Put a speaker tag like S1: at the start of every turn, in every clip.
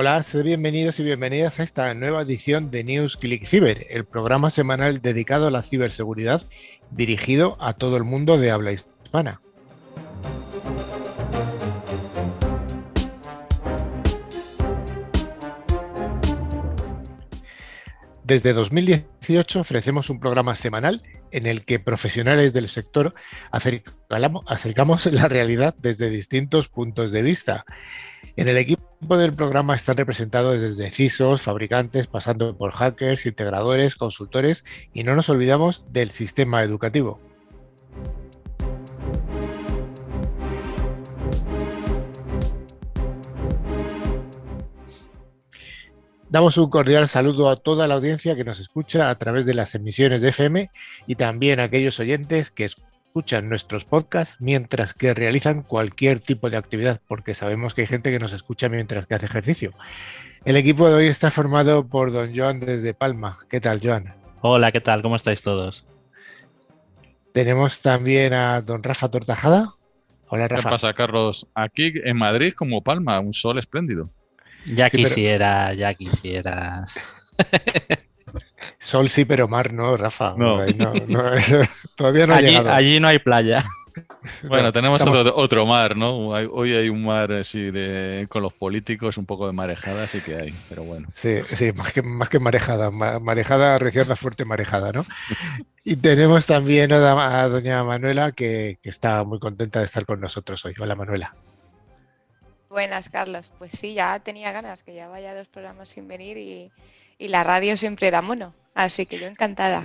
S1: Hola, sed bienvenidos y bienvenidas a esta nueva edición de News Click Cyber, el programa semanal dedicado a la ciberseguridad dirigido a todo el mundo de habla hispana. Desde 2018 ofrecemos un programa semanal en el que profesionales del sector acercamos la realidad desde distintos puntos de vista. En el equipo del programa están representados desde CISOs, fabricantes, pasando por hackers, integradores, consultores y no nos olvidamos del sistema educativo. Damos un cordial saludo a toda la audiencia que nos escucha a través de las emisiones de FM y también a aquellos oyentes que escuchan nuestros podcasts mientras que realizan cualquier tipo de actividad, porque sabemos que hay gente que nos escucha mientras que hace ejercicio. El equipo de hoy está formado por don Joan desde Palma. ¿Qué tal, Joan?
S2: Hola, ¿qué tal? ¿Cómo estáis todos?
S1: Tenemos también a don Rafa Tortajada.
S3: Hola, Rafa. ¿Qué pasa, Carlos? Aquí en Madrid como Palma, un sol espléndido.
S2: Ya quisiera, ya quisieras.
S1: Sol sí, pero mar no, Rafa. No.
S2: todavía no allí, Allí no hay playa.
S3: Bueno, tenemos otro, mar, ¿no? Hoy hay un mar así de, con los políticos, un poco de marejada, sí que hay, pero bueno.
S1: Sí, sí, más que, más que marejada, marejada, recién la fuerte marejada, ¿no? Y tenemos también a, doña Manuela, que, que está muy contenta de estar con nosotros hoy. Hola, Manuela.
S4: Buenas, Carlos. Pues sí, ya tenía ganas, que ya vaya dos programas sin venir y, la radio siempre da mono. Así que yo encantada.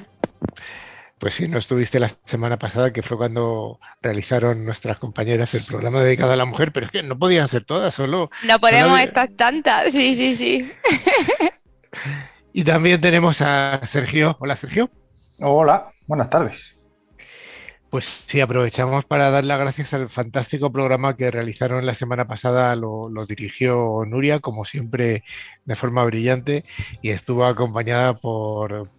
S1: Pues sí, no estuviste la semana pasada, que fue cuando realizaron nuestras compañeras el programa dedicado a la mujer, pero es que no podían ser todas, solo.
S4: No podemos estar tantas, sí, sí, sí.
S1: y también tenemos a Sergio. Hola, Sergio.
S5: Hola, buenas tardes.
S1: Pues sí, aprovechamos para dar las gracias al fantástico programa que realizaron la semana pasada. Lo, dirigió Nuria, como siempre, de forma brillante, y estuvo acompañada por,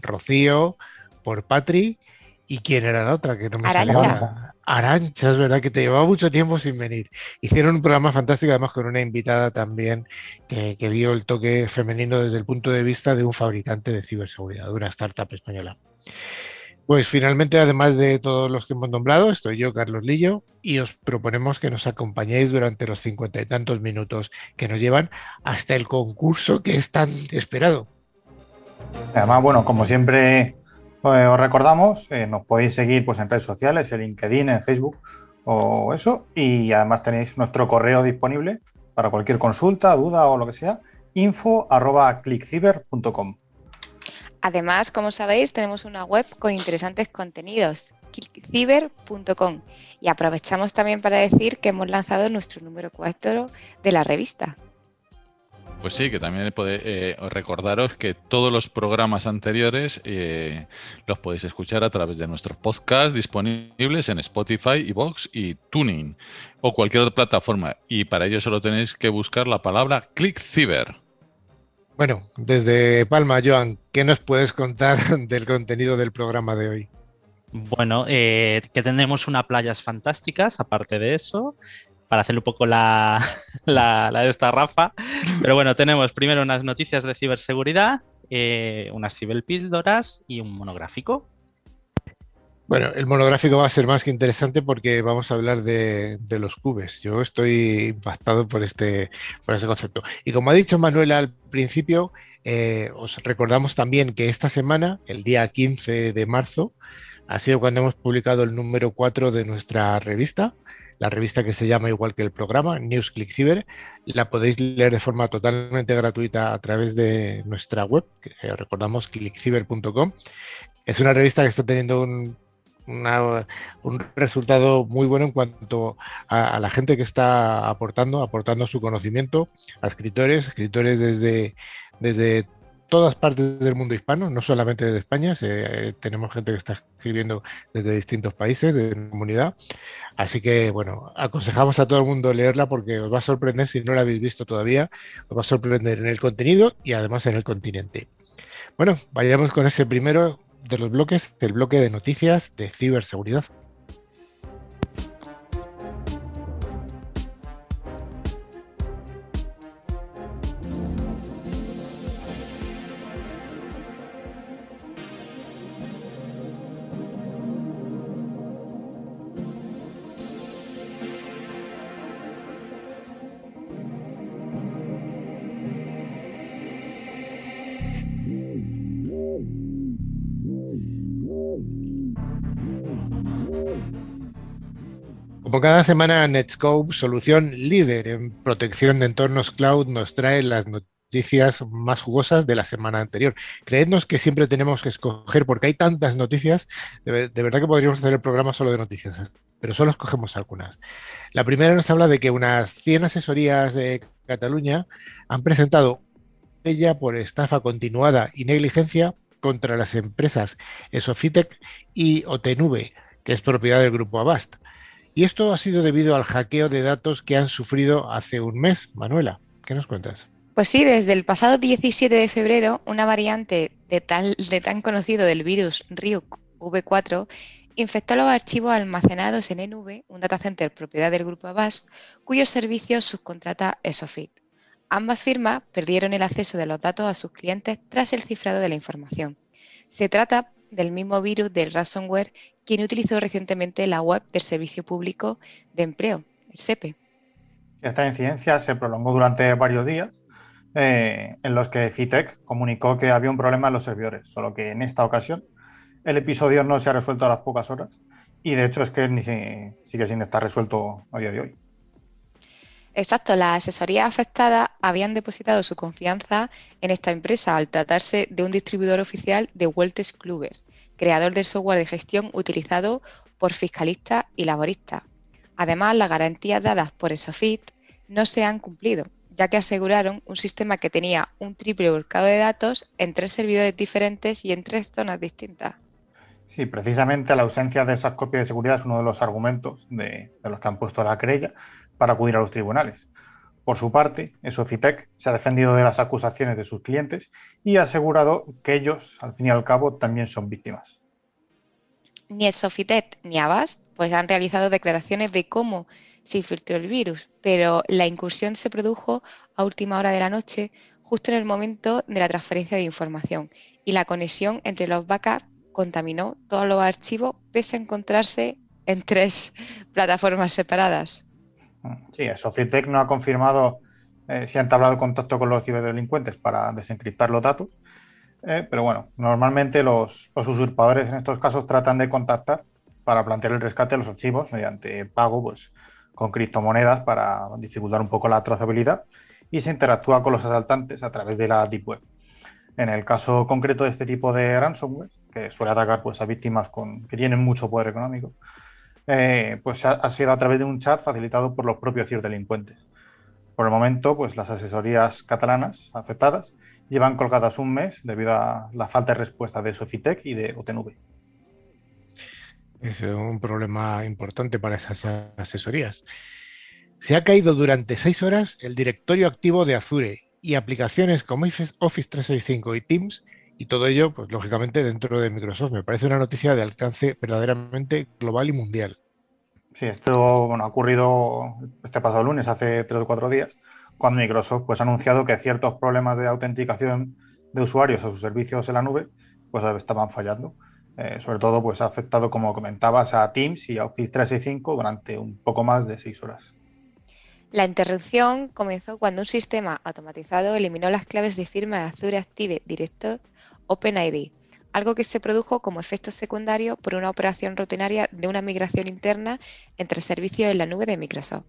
S1: Rocío, por Patri, y quién era la otra, que no me
S4: Arancha.
S1: Arancha, es verdad que te llevaba mucho tiempo sin venir. Hicieron un programa fantástico, además con una invitada también que, que dio el toque femenino desde el punto de vista de un fabricante de ciberseguridad, de una startup española. Pues finalmente, además de todos los que hemos nombrado, estoy yo, Carlos Lillo, y os proponemos que nos acompañéis durante los cincuenta y tantos minutos que nos llevan hasta el concurso que es tan esperado.
S5: Además, bueno, como siempre eh, os recordamos, eh, nos podéis seguir pues, en redes sociales, en LinkedIn, en Facebook o eso, y además tenéis nuestro correo disponible para cualquier consulta, duda o lo que sea, info arroba.
S4: Además, como sabéis, tenemos una web con interesantes contenidos, ciber.com. Y aprovechamos también para decir que hemos lanzado nuestro número 4 de la revista.
S3: Pues sí, que también eh, recordaros que todos los programas anteriores eh, los podéis escuchar a través de nuestros podcasts disponibles en Spotify, Vox y Tuning o cualquier otra plataforma. Y para ello solo tenéis que buscar la palabra ClickCiber.
S1: Bueno, desde Palma, Joan, ¿qué nos puedes contar del contenido del programa de hoy?
S2: Bueno, eh, que tenemos unas playas fantásticas, aparte de eso, para hacer un poco la, la, de esta Rafa. Pero bueno, tenemos primero unas noticias de ciberseguridad, eh, unas ciberpíldoras y un monográfico.
S1: Bueno, el monográfico va a ser más que interesante porque vamos a hablar de, los cubes. Yo estoy impactado por este, por ese concepto. Y como ha dicho Manuela al principio, eh, os recordamos también que esta semana, el día 15 de marzo, ha sido cuando hemos publicado el número 4 de nuestra revista, la revista que se llama igual que el programa, News Click Cyber. La podéis leer de forma totalmente gratuita a través de nuestra web, que recordamos clickcyber.com. Es una revista que está teniendo un un resultado muy bueno en cuanto a, la gente que está aportando, aportando su conocimiento a escritores, escritores desde, desde todas partes del mundo hispano, no solamente desde España, tenemos gente que está escribiendo desde distintos países, de la comunidad. Así que, bueno, aconsejamos a todo el mundo leerla porque os va a sorprender, si no la habéis visto todavía, os va a sorprender en el contenido y además en el continente. Bueno, vayamos con ese primero, de los bloques del bloque de noticias de ciberseguridad. Cada semana, Netscope, solución líder en protección de entornos cloud, nos trae las noticias más jugosas de la semana anterior. Creednos que siempre tenemos que escoger, porque hay tantas noticias, de, verdad que podríamos hacer el programa solo de noticias, pero solo escogemos algunas. La primera nos habla de que unas 100 asesorías de Cataluña han presentado ella por estafa continuada y negligencia contra las empresas Esofitec y OTNV, que es propiedad del grupo Avast. Y esto ha sido debido al hackeo de datos que han sufrido hace un mes. Manuela, ¿qué nos cuentas?
S4: Pues sí, desde el pasado 17 de febrero, una variante de, tal, de tan conocido del virus Ryuk V4 infectó los archivos almacenados en ENV, un datacenter propiedad del grupo Avast, cuyos servicios subcontrata Esofit. Ambas firmas perdieron el acceso de los datos a sus clientes tras el cifrado de la información. Se trata del mismo virus del ransomware quien utilizó recientemente la web del Servicio Público de Empleo, el SEPE.
S5: Esta incidencia se prolongó durante varios días, eh, en los que FITEC comunicó que había un problema en los servidores, solo que en esta ocasión el episodio no se ha resuelto a las pocas horas y de hecho es que ni sigue sin estar resuelto a día de hoy.
S4: Exacto, las asesorías afectadas habían depositado su confianza en esta empresa al tratarse de un distribuidor oficial de Wolters Kluwer, creador del software de gestión utilizado por fiscalistas y laboristas. Además, las garantías dadas por Esofit no se han cumplido, ya que aseguraron un sistema que tenía un triple volcado de datos en tres servidores diferentes y en tres zonas distintas.
S5: Sí, precisamente la ausencia de esas copias de seguridad es uno de los argumentos de, de los que han puesto la querella para acudir a los tribunales. Por su parte, Esofitec se ha defendido de las acusaciones de sus clientes y ha asegurado que ellos, al fin y al cabo, también son víctimas.
S4: Ni Esofitec ni Avast pues, han realizado declaraciones de cómo se infiltró el virus, pero la incursión se produjo a última hora de la noche, justo en el momento de la transferencia de información, y la conexión entre los backups contaminó todos los archivos pese a encontrarse en tres plataformas separadas.
S5: Sí, Societec no ha confirmado eh, si han entablado contacto con los ciberdelincuentes para desencriptar los datos, eh, pero bueno, normalmente los, usurpadores en estos casos tratan de contactar para plantear el rescate de los archivos mediante pago pues, con criptomonedas para dificultar un poco la trazabilidad y se interactúa con los asaltantes a través de la Deep Web. En el caso concreto de este tipo de ransomware, que suele atacar pues, a víctimas con, que tienen mucho poder económico, eh, pues ha, sido a través de un chat facilitado por los propios ciberdelincuentes. Por el momento, pues las asesorías catalanas afectadas llevan colgadas un mes debido a la falta de respuesta de Sofitec y de OTNV.
S1: Es un problema importante para esas asesorías. Se ha caído durante seis horas el directorio activo de Azure y aplicaciones como Office 365 y Teams, y todo ello, pues lógicamente, dentro de Microsoft. Me parece una noticia de alcance verdaderamente global y mundial.
S5: Sí, esto bueno, ha ocurrido este pasado lunes, hace tres o cuatro días, cuando Microsoft pues, ha anunciado que ciertos problemas de autenticación de usuarios a sus servicios en la nube pues estaban fallando. Eh, sobre todo, pues ha afectado, como comentabas, a Teams y a Office 365 durante un poco más de seis horas.
S4: La interrupción comenzó cuando un sistema automatizado eliminó las claves de firma de Azure Active Directory OpenID, algo que se produjo como efecto secundario por una operación rutinaria de una migración interna entre servicios en la nube de Microsoft.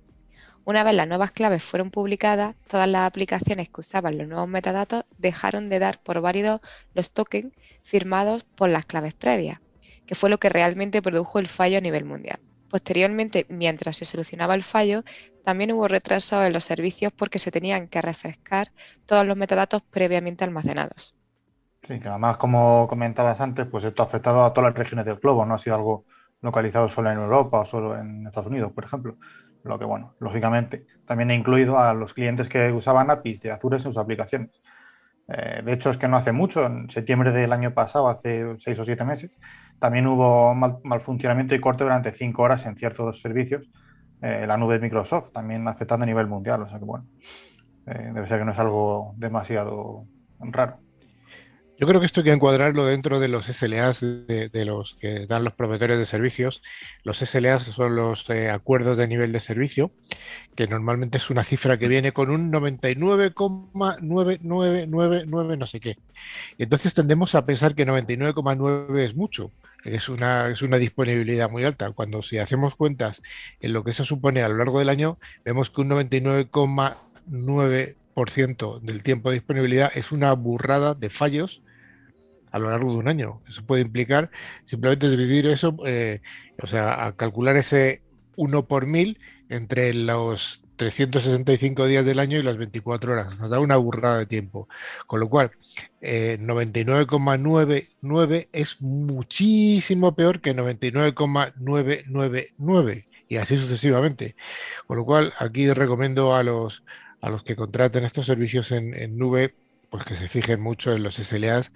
S4: Una vez las nuevas claves fueron publicadas, todas las aplicaciones que usaban los nuevos metadatos dejaron de dar por válidos los tokens firmados por las claves previas, que fue lo que realmente produjo el fallo a nivel mundial. Posteriormente, mientras se solucionaba el fallo, también hubo retrasos en los servicios porque se tenían que refrescar todos los metadatos previamente almacenados.
S5: Sí, que además, como comentabas antes, pues esto ha afectado a todas las regiones del globo, no ha sido algo localizado solo en Europa o solo en Estados Unidos, por ejemplo. Lo que, bueno, lógicamente, también ha incluido a los clientes que usaban APIs de Azure en sus aplicaciones. Eh, de hecho, es que no hace mucho, en septiembre del año pasado, hace seis o siete meses, también hubo mal, funcionamiento y corte durante cinco horas en ciertos servicios, eh, la nube de Microsoft, también afectando a nivel mundial. O sea que, bueno, eh, debe ser que no es algo demasiado raro.
S1: Yo creo que esto hay que encuadrarlo dentro de los SLAs de, los que dan los proveedores de servicios. Los SLAs son los eh, acuerdos de nivel de servicio, que normalmente es una cifra que viene con un 99,9999 no sé qué. Y entonces tendemos a pensar que 99,9 es mucho. Es una, es una disponibilidad muy alta. Cuando si hacemos cuentas en lo que se supone a lo largo del año, vemos que un 99,9% del tiempo de disponibilidad es una burrada de fallos a lo largo de un año. Eso puede implicar simplemente dividir eso, eh, o sea, a calcular ese 1 por mil entre los 365 días del año y las 24 horas. Nos da una burrada de tiempo. Con lo cual, 99,99 eh, es muchísimo peor que 99,999 y así sucesivamente. Con lo cual, aquí recomiendo a los, a los que contraten estos servicios en, en nube pues que se fijen mucho en los SLAs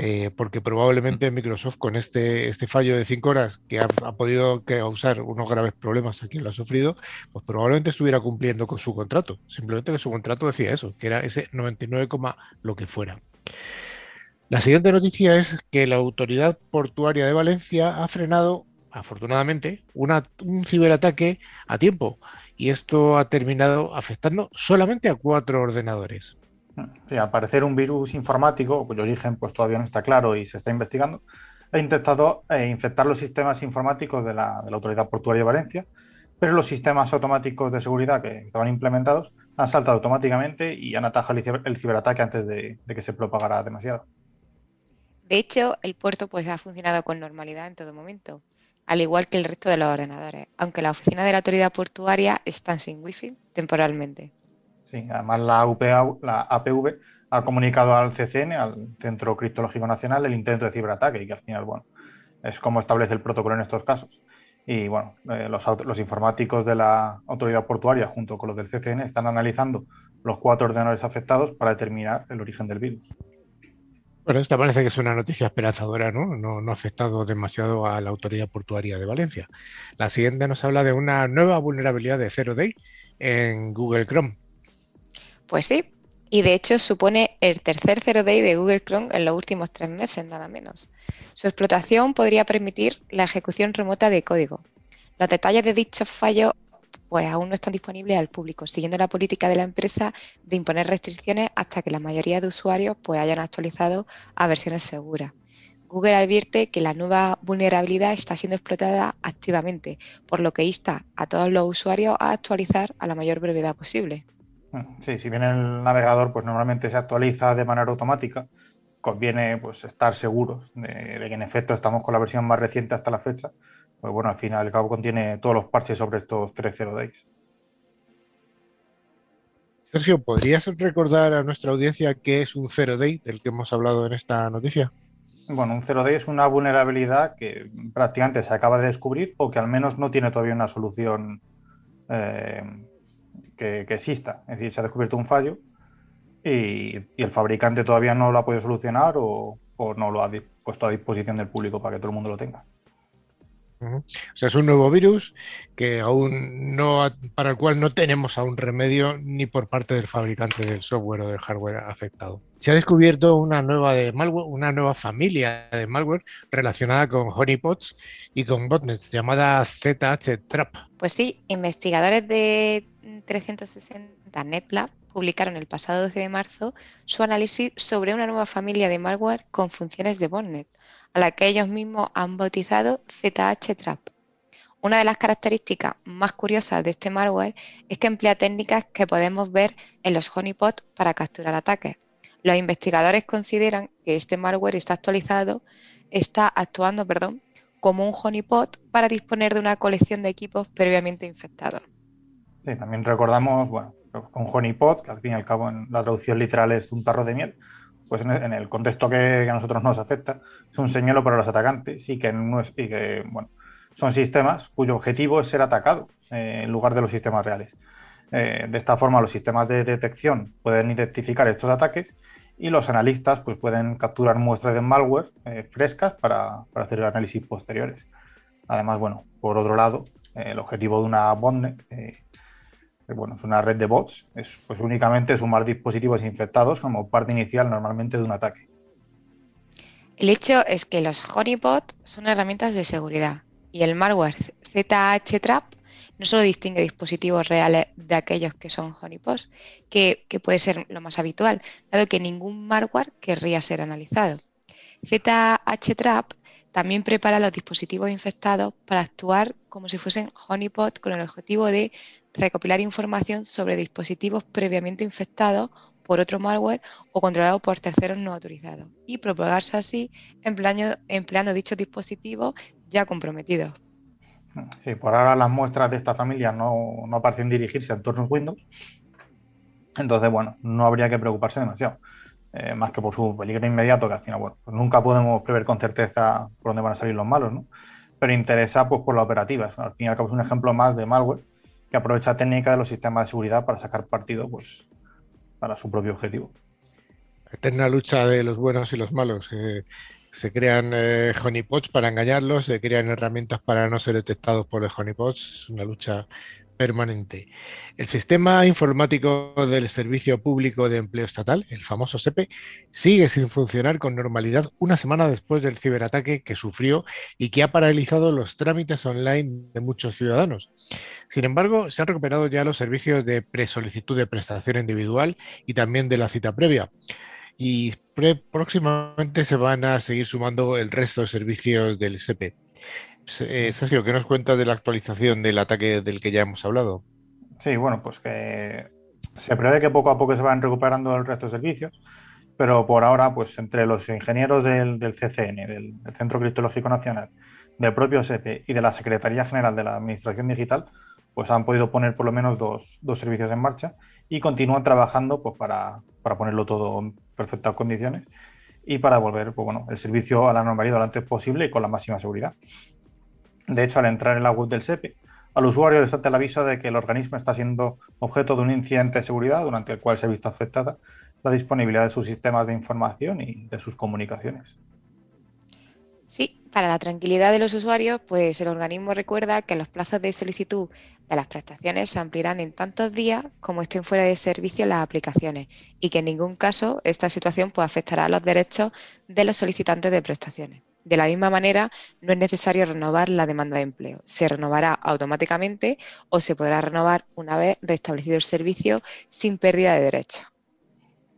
S1: eh, porque probablemente Microsoft con este, este fallo de 5 horas que ha, podido causar unos graves problemas a quien lo ha sufrido, pues probablemente estuviera cumpliendo con su contrato. Simplemente que su contrato decía eso, que era ese 99, lo que fuera. La siguiente noticia es que la Autoridad Portuaria de Valencia ha frenado, afortunadamente, un ciberataque a tiempo y esto ha terminado afectando solamente a cuatro ordenadores.
S5: Al parecer un virus informático, cuyo origen pues, todavía no está claro y se está investigando, ha intentado eh, infectar los sistemas informáticos de la, Autoridad Portuaria de Valencia, pero los sistemas automáticos de seguridad que estaban implementados han saltado automáticamente y han atajado el, ciberataque antes de, que se propagara demasiado.
S4: De hecho, el puerto pues, ha funcionado con normalidad en todo momento, al igual que el resto de los ordenadores, aunque la oficina de la autoridad portuaria está sin wifi temporalmente.
S5: Sí, además la, la APV ha comunicado al CCN, al Centro Criptológico Nacional, el intento de ciberataque y que al final, bueno, es como establece el protocolo en estos casos. Y bueno, eh, los, los, informáticos de la autoridad portuaria junto con los del CCN están analizando los cuatro ordenadores afectados para determinar el origen del virus.
S1: Bueno, esta parece que es una noticia esperanzadora, ¿no? ¿no? No, ha afectado demasiado a la autoridad portuaria de Valencia. La siguiente nos habla de una nueva vulnerabilidad de Zero Day en Google Chrome.
S4: Pues sí, y de hecho supone el tercer Zero Day de Google Chrome en los últimos tres meses, nada menos. Su explotación podría permitir la ejecución remota de código. Los detalles de dichos fallos pues aún no están disponibles al público, siguiendo la política de la empresa de imponer restricciones hasta que la mayoría de usuarios pues hayan actualizado a versiones seguras. Google advierte que la nueva vulnerabilidad está siendo explotada activamente, por lo que insta a todos los usuarios a actualizar a la mayor brevedad posible.
S5: Sí, si bien el navegador pues normalmente se actualiza de manera automática, conviene pues estar seguros de, que en efecto estamos con la versión más reciente hasta la fecha. Pues bueno, al final el cabo contiene todos los parches sobre estos 3.0 days.
S1: Sergio, ¿podrías recordar a nuestra audiencia qué es un 0 day del que hemos hablado en esta noticia?
S5: Bueno, un 0 day es una vulnerabilidad que prácticamente se acaba de descubrir o que al menos no tiene todavía una solución eh, que, exista. Es decir, se ha descubierto un fallo y, el fabricante todavía no lo ha podido solucionar o, no lo ha puesto a disposición del público para que todo el mundo lo tenga.
S1: O sea, es un nuevo virus que aún no, para el cual no tenemos aún remedio ni por parte del fabricante del software o del hardware afectado. Se ha descubierto una nueva de malware, una nueva familia de malware relacionada con honeypots y con botnets llamada ZH Trap.
S4: Pues sí, investigadores de 360 NetLab publicaron el pasado 12 de marzo su análisis sobre una nueva familia de malware con funciones de botnet, a la que ellos mismos han bautizado ZH Trap. Una de las características más curiosas de este malware es que emplea técnicas que podemos ver en los honeypots para capturar ataques. Los investigadores consideran que este malware está actualizado, está actuando, perdón, como un honeypot para disponer de una colección de equipos previamente infectados
S5: también recordamos, bueno, con honeypot, que al fin y al cabo en la traducción literal es un tarro de miel, pues en el contexto que, a nosotros nos afecta, es un señuelo para los atacantes y que, no es, bueno, son sistemas cuyo objetivo es ser atacado eh, en lugar de los sistemas reales. Eh, de esta forma, los sistemas de detección pueden identificar estos ataques y los analistas pues, pueden capturar muestras de malware eh, frescas para, para, hacer análisis posteriores. Además, bueno, por otro lado, el objetivo de una botnet bueno, es una red de bots, es pues únicamente sumar dispositivos infectados como parte inicial normalmente de un ataque.
S4: El hecho es que los honeypot son herramientas de seguridad y el malware ZH Trap no solo distingue dispositivos reales de aquellos que son honeypots, que, puede ser lo más habitual, dado que ningún malware querría ser analizado. ZH Trap también prepara los dispositivos infectados para actuar como si fuesen honeypot con el objetivo de recopilar información sobre dispositivos previamente infectados por otro malware o controlado por terceros no autorizados y propagarse así empleando, empleando dichos dispositivos ya comprometidos.
S5: Sí, por ahora las muestras de esta familia no, no parecen dirigirse a entornos Windows. Entonces, bueno, no habría que preocuparse demasiado. Eh, más que por su peligro inmediato, que al final, bueno, pues nunca podemos prever con certeza por dónde van a salir los malos, ¿no? Pero interesa pues por la operativa. Al fin y al cabo es un ejemplo más de malware que aprovecha técnica de los sistemas de seguridad para sacar partido pues, para su propio objetivo.
S1: Eterna lucha de los buenos y los malos. Eh, se crean eh, honeypots para engañarlos, se crean herramientas para no ser detectados por los honeypots. Es una lucha permanente. El sistema informático del Servicio Público de Empleo Estatal, el famoso SEPE, sigue sin funcionar con normalidad una semana después del ciberataque que sufrió y que ha paralizado los trámites online de muchos ciudadanos. Sin embargo, se han recuperado ya los servicios de presolicitud de prestación individual y también de la cita previa. Y próximamente se van a seguir sumando el resto de servicios del SEPE. Eh, Sergio, ¿qué nos cuenta de la actualización del ataque del que ya hemos hablado?
S5: Sí, bueno, pues que se prevé que poco a poco se van recuperando el resto de servicios, pero por ahora, pues entre los ingenieros del, CCN, del, Centro Criptológico Nacional, del propio SEPE y de la Secretaría General de la Administración Digital, pues han podido poner por lo menos dos, servicios en marcha y continúan trabajando pues, para, para, ponerlo todo en perfectas condiciones y para volver pues, bueno, el servicio a la normalidad lo antes posible y con la máxima seguridad. De hecho, al entrar en la web del SEPE, al usuario le salta el aviso de que el organismo está siendo objeto de un incidente de seguridad durante el cual se ha visto afectada la disponibilidad de sus sistemas de información y de sus comunicaciones.
S4: Sí, para la tranquilidad de los usuarios, pues el organismo recuerda que los plazos de solicitud de las prestaciones se ampliarán en tantos días como estén fuera de servicio las aplicaciones y que en ningún caso esta situación pues, afectará a los derechos de los solicitantes de prestaciones. De la misma manera, no es necesario renovar la demanda de empleo. Se renovará automáticamente o se podrá renovar una vez restablecido el servicio sin pérdida de derechos.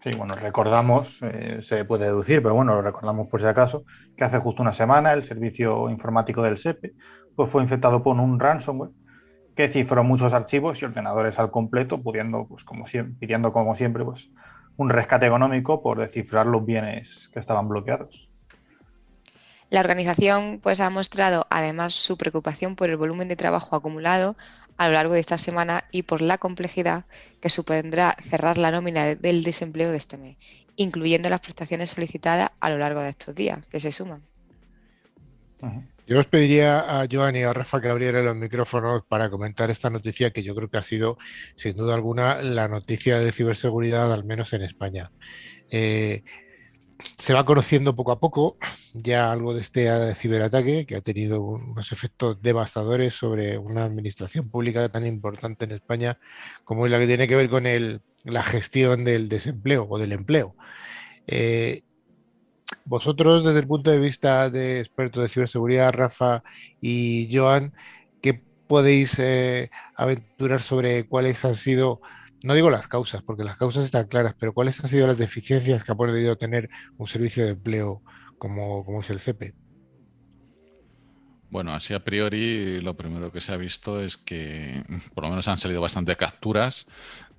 S5: Sí, bueno, recordamos, eh, se puede deducir, pero bueno, lo recordamos por si acaso, que hace justo una semana el servicio informático del SEPE pues fue infectado por un ransomware que cifró muchos archivos y ordenadores al completo, pudiendo, pues, como siempre, pidiendo como siempre pues, un rescate económico por descifrar los bienes que estaban bloqueados.
S4: La organización pues, ha mostrado además su preocupación por el volumen de trabajo acumulado a lo largo de esta semana y por la complejidad que supondrá cerrar la nómina del desempleo de este mes, incluyendo las prestaciones solicitadas a lo largo de estos días, que se suman.
S1: Yo os pediría a Joan y a Rafa que abrieran los micrófonos para comentar esta noticia que yo creo que ha sido, sin duda alguna, la noticia de ciberseguridad, al menos en España. Eh, se va conociendo poco a poco ya algo de este ciberataque que ha tenido unos efectos devastadores sobre una administración pública tan importante en España como es la que tiene que ver con la gestión del desempleo o del empleo. Eh, vosotros, desde el punto de vista de expertos de ciberseguridad, Rafa y Joan, ¿qué podéis eh, aventurar sobre cuáles han sido no digo las causas, porque las causas están claras, pero ¿cuáles han sido las deficiencias que ha podido tener un servicio de empleo como, es el SEPE?
S3: Bueno, así a priori lo primero que se ha visto es que por lo menos han salido bastante capturas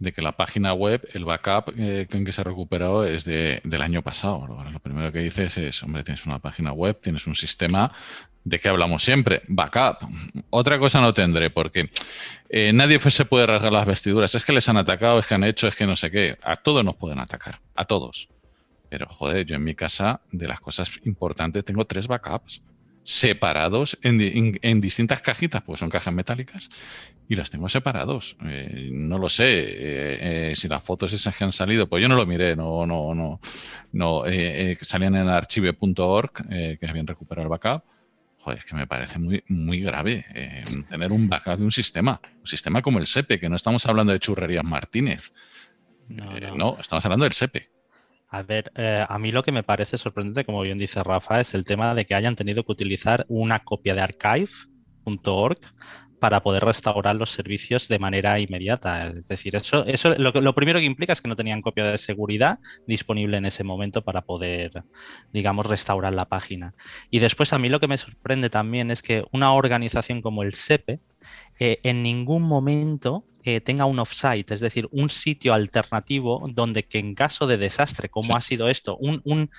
S3: de que la página web, el backup eh, en que se ha recuperado es de, del año pasado. Lo primero que dices es, hombre, tienes una página web, tienes un sistema, ¿de qué hablamos siempre? Backup. Otra cosa no tendré, porque eh, nadie se puede rasgar las vestiduras. Es que les han atacado, es que han hecho, es que no sé qué. A todos nos pueden atacar, a todos. Pero joder, yo en mi casa, de las cosas importantes, tengo tres backups separados en, distintas cajitas, pues son cajas metálicas, y las tengo separados. Eh, no lo sé eh, eh, si las fotos esas que han salido, pues yo no lo miré, no, no, no, no salían en archive.org, que habían recuperado el backup. Joder, es que me parece muy, muy grave tener un backup de un sistema, un sistema como el SEPE, que no estamos hablando de churrerías Martínez. No, no estamos hablando del SEPE.
S2: A ver, eh, a mí lo que me parece sorprendente, como bien dice Rafa, es el tema de que hayan tenido que utilizar una copia de archive.org para poder restaurar los servicios de manera inmediata. Es decir, eso, eso lo, lo, primero que implica es que no tenían copia de seguridad disponible en ese momento para poder, digamos, restaurar la página. Y después a mí lo que me sorprende también es que una organización como el SEPE eh, en ningún momento eh, tenga un offsite, es decir, un sitio alternativo donde que en caso de desastre, como sí. ha sido esto, un, un,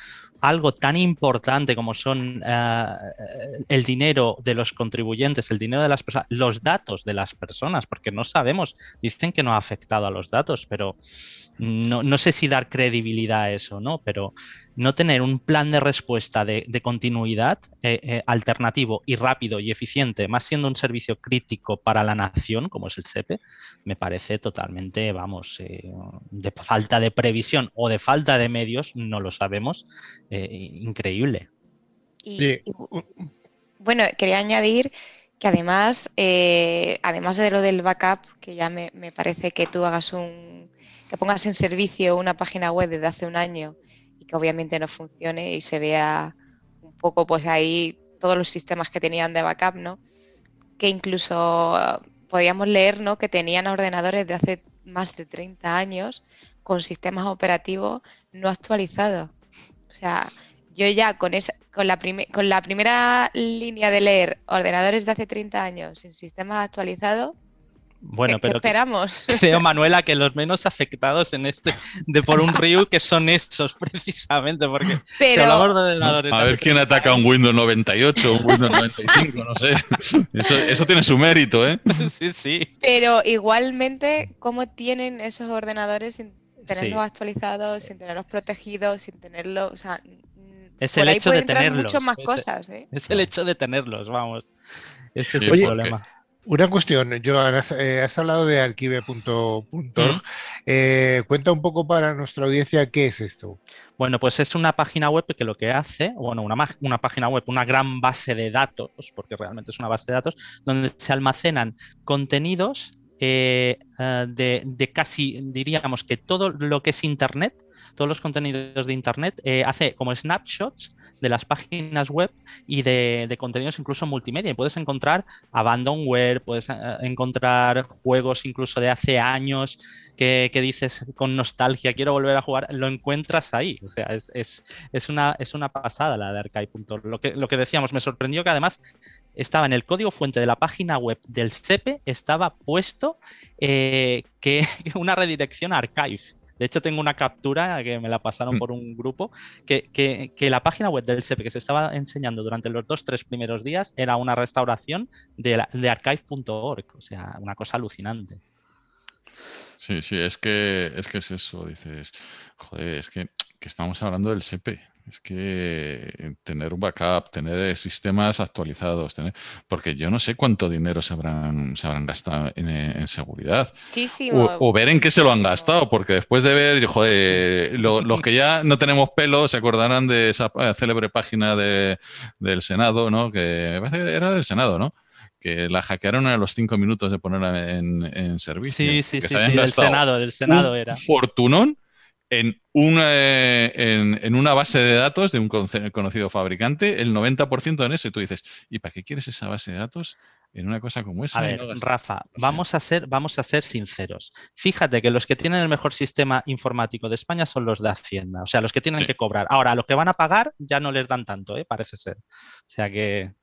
S2: algo tan importante como son uh, el dinero de los contribuyentes, el dinero de las personas, los datos de las personas, porque no sabemos, dicen que no ha afectado a los datos, pero no, no sé si dar credibilidad a eso, ¿no? Pero no tener un plan de respuesta de, de continuidad eh, eh, alternativo y rápido y eficiente, más siendo un servicio crítico para la nación, como es el SEPE, me parece totalmente, vamos, eh, de falta de previsión o de falta de medios, no lo sabemos, eh, increíble.
S4: Y, sí. y, bueno, quería añadir que además, eh, además de lo del backup, que ya me, me, parece que tú hagas un, que pongas en servicio una página web desde hace un año y que obviamente no funcione y se vea un poco pues ahí todos los sistemas que tenían de backup, ¿no? Que incluso podíamos leer ¿no? que tenían ordenadores de hace más de 30 años con sistemas operativos no actualizados. O sea, yo ya con, esa, con, la, con la primera línea de leer ordenadores de hace 30 años sin sistemas actualizados,
S2: bueno,
S4: ¿Qué,
S2: pero
S4: ¿qué esperamos?
S2: creo, Manuela, que los menos afectados en este de por un río que son esos, precisamente, porque
S4: pero,
S2: si hablamos de ordenadores...
S3: A ver quién ataca un Windows 98, un Windows 95, no sé. Eso, eso, tiene su mérito, ¿eh?
S2: Sí, sí.
S4: Pero igualmente, ¿cómo tienen esos ordenadores sin tenerlos sí. actualizados, sin tenerlos protegidos, sin tenerlos... O sea,
S2: es el hecho de tenerlos.
S4: muchas más
S2: es,
S4: cosas, ¿eh?
S2: Es el hecho de tenerlos, vamos. Ese es
S1: sí,
S2: el problema.
S1: Porque... Una cuestión, Joan, has, eh, has hablado de archive.org. Eh, cuenta un poco para nuestra audiencia qué es esto.
S2: Bueno, pues es una página web que lo que hace, bueno, una, una página web, una gran base de datos, porque realmente es una base de datos, donde se almacenan contenidos eh, uh, de, casi, diríamos que todo lo que es Internet, todos los contenidos de Internet, eh, hace como snapshots de las páginas web y de, de, contenidos incluso multimedia. Puedes encontrar abandonware, puedes uh, encontrar juegos incluso de hace años que, que, dices con nostalgia, quiero volver a jugar, lo encuentras ahí. O sea, es, es, es una, es una pasada la de archive.org. Lo que, lo que decíamos, me sorprendió que además estaba en el código fuente de la página web del SEPE, estaba puesto eh, que una redirección a archive. De hecho, tengo una captura que me la pasaron por un grupo, que, que, que, la página web del SEPE que se estaba enseñando durante los dos, tres primeros días era una restauración de, de archive.org. O sea, una cosa alucinante.
S3: Sí, sí, es que es, que es eso, dices, joder, es que, que estamos hablando del SEPE, es que tener un backup, tener sistemas actualizados, tener, porque yo no sé cuánto dinero se habrán, se habrán gastado en, en seguridad.
S4: Muchísimo.
S3: O, o, ver en qué se lo han gastado, porque después de ver, joder, lo, los que ya no tenemos pelo se acordarán de esa célebre página de, del Senado, ¿no? Que era del Senado, ¿no? que la hackearon a los cinco minutos de ponerla en, en servicio.
S2: Sí, sí, sí, sí del Senado, del Senado era.
S3: Fortunón en una, en, en, una base de datos de un conocido fabricante, el 90% en eso. Y tú dices, ¿y para qué quieres esa base de datos? En una cosa como esa.
S2: A ver, no Rafa, vamos, a ser, vamos a ser sinceros. Fíjate que los que tienen el mejor sistema informático de España son los de Hacienda, o sea, los que tienen sí. que cobrar. Ahora, los que van a pagar ya no les dan tanto, ¿eh? parece ser. O sea que,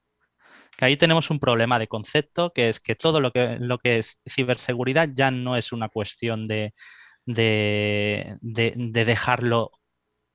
S2: que ahí tenemos un problema de concepto, que es que todo lo que, lo que es ciberseguridad ya no es una cuestión de, de, de, de, dejarlo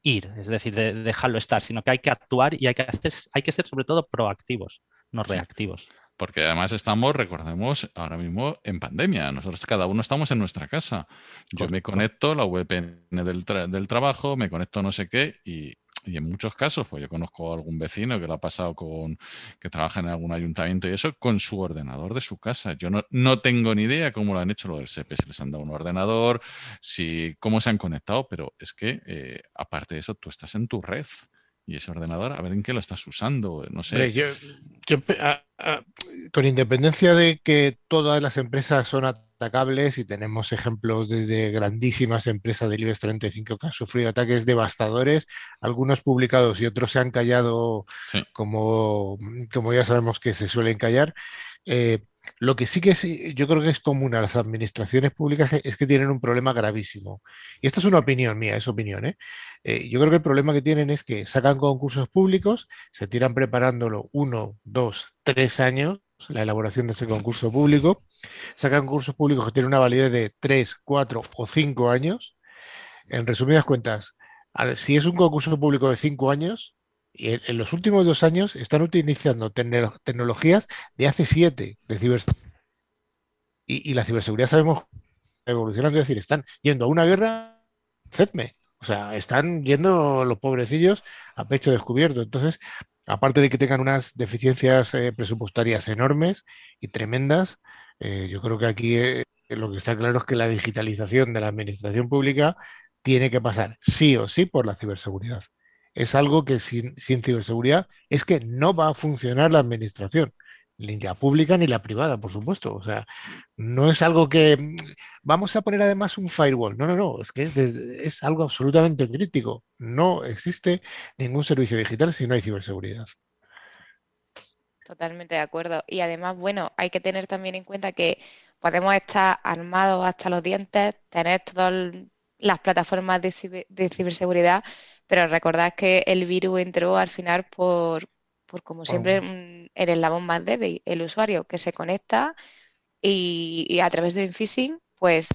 S2: ir, es decir, de dejarlo estar, sino que hay que actuar y hay que, hacer, hay que ser sobre todo proactivos, no reactivos.
S3: Porque además estamos, recordemos, ahora mismo en pandemia. Nosotros cada uno estamos en nuestra casa. Yo Correcto. me conecto, la VPN del, tra del trabajo, me conecto no sé qué y y en muchos casos, pues yo conozco a algún vecino que lo ha pasado con, que trabaja en algún ayuntamiento y eso, con su ordenador de su casa. Yo no, no tengo ni idea cómo lo han hecho lo del SEPE, si les han dado un ordenador, si, cómo se han conectado, pero es que eh, aparte de eso, tú estás en tu red y ese ordenador, a ver en qué lo estás usando, no sé.
S1: Con independencia de que todas las empresas son destacables y tenemos ejemplos desde grandísimas empresas del IBEX 35 que han sufrido ataques devastadores, algunos publicados y otros se han callado como, como ya sabemos que se suelen callar. Eh, lo que sí que yo creo que es común a las administraciones públicas es que tienen un problema gravísimo. Y esta es una opinión mía, es opinión. ¿eh? Eh, yo creo que el problema que tienen es que sacan concursos públicos, se tiran preparándolo uno, dos, tres años, la elaboración de ese concurso público, sacan concursos públicos que tienen una validez de tres, cuatro o cinco años. En resumidas cuentas, si es un concurso público de cinco años, y en, los últimos dos años están utilizando tecnologías de hace siete de ciberseguridad. Y, la ciberseguridad sabemos evolucionando, es decir, están yendo a una guerra, hacedme. O sea, están yendo los pobrecillos a pecho descubierto. Entonces, aparte de que tengan unas deficiencias eh, presupuestarias enormes y tremendas, eh, yo creo que aquí eh, lo que está claro es que la digitalización de la administración pública tiene que pasar sí o sí por la ciberseguridad. Es algo que sin, ciberseguridad es que no va a funcionar la administración, ni la pública ni la privada, por supuesto. O sea, no es algo que mm, vamos a poner además un firewall. No, no, no, es que es, algo absolutamente crítico. No existe ningún servicio digital si no hay ciberseguridad.
S4: Totalmente de acuerdo. Y además, bueno, hay que tener también en cuenta que podemos estar armados hasta los dientes, tener todas las plataformas de, de ciberseguridad, pero recordad que el virus entró al final por, como siempre, mm, el eslabón más débil, el usuario que se conecta y, a través de phishing, pues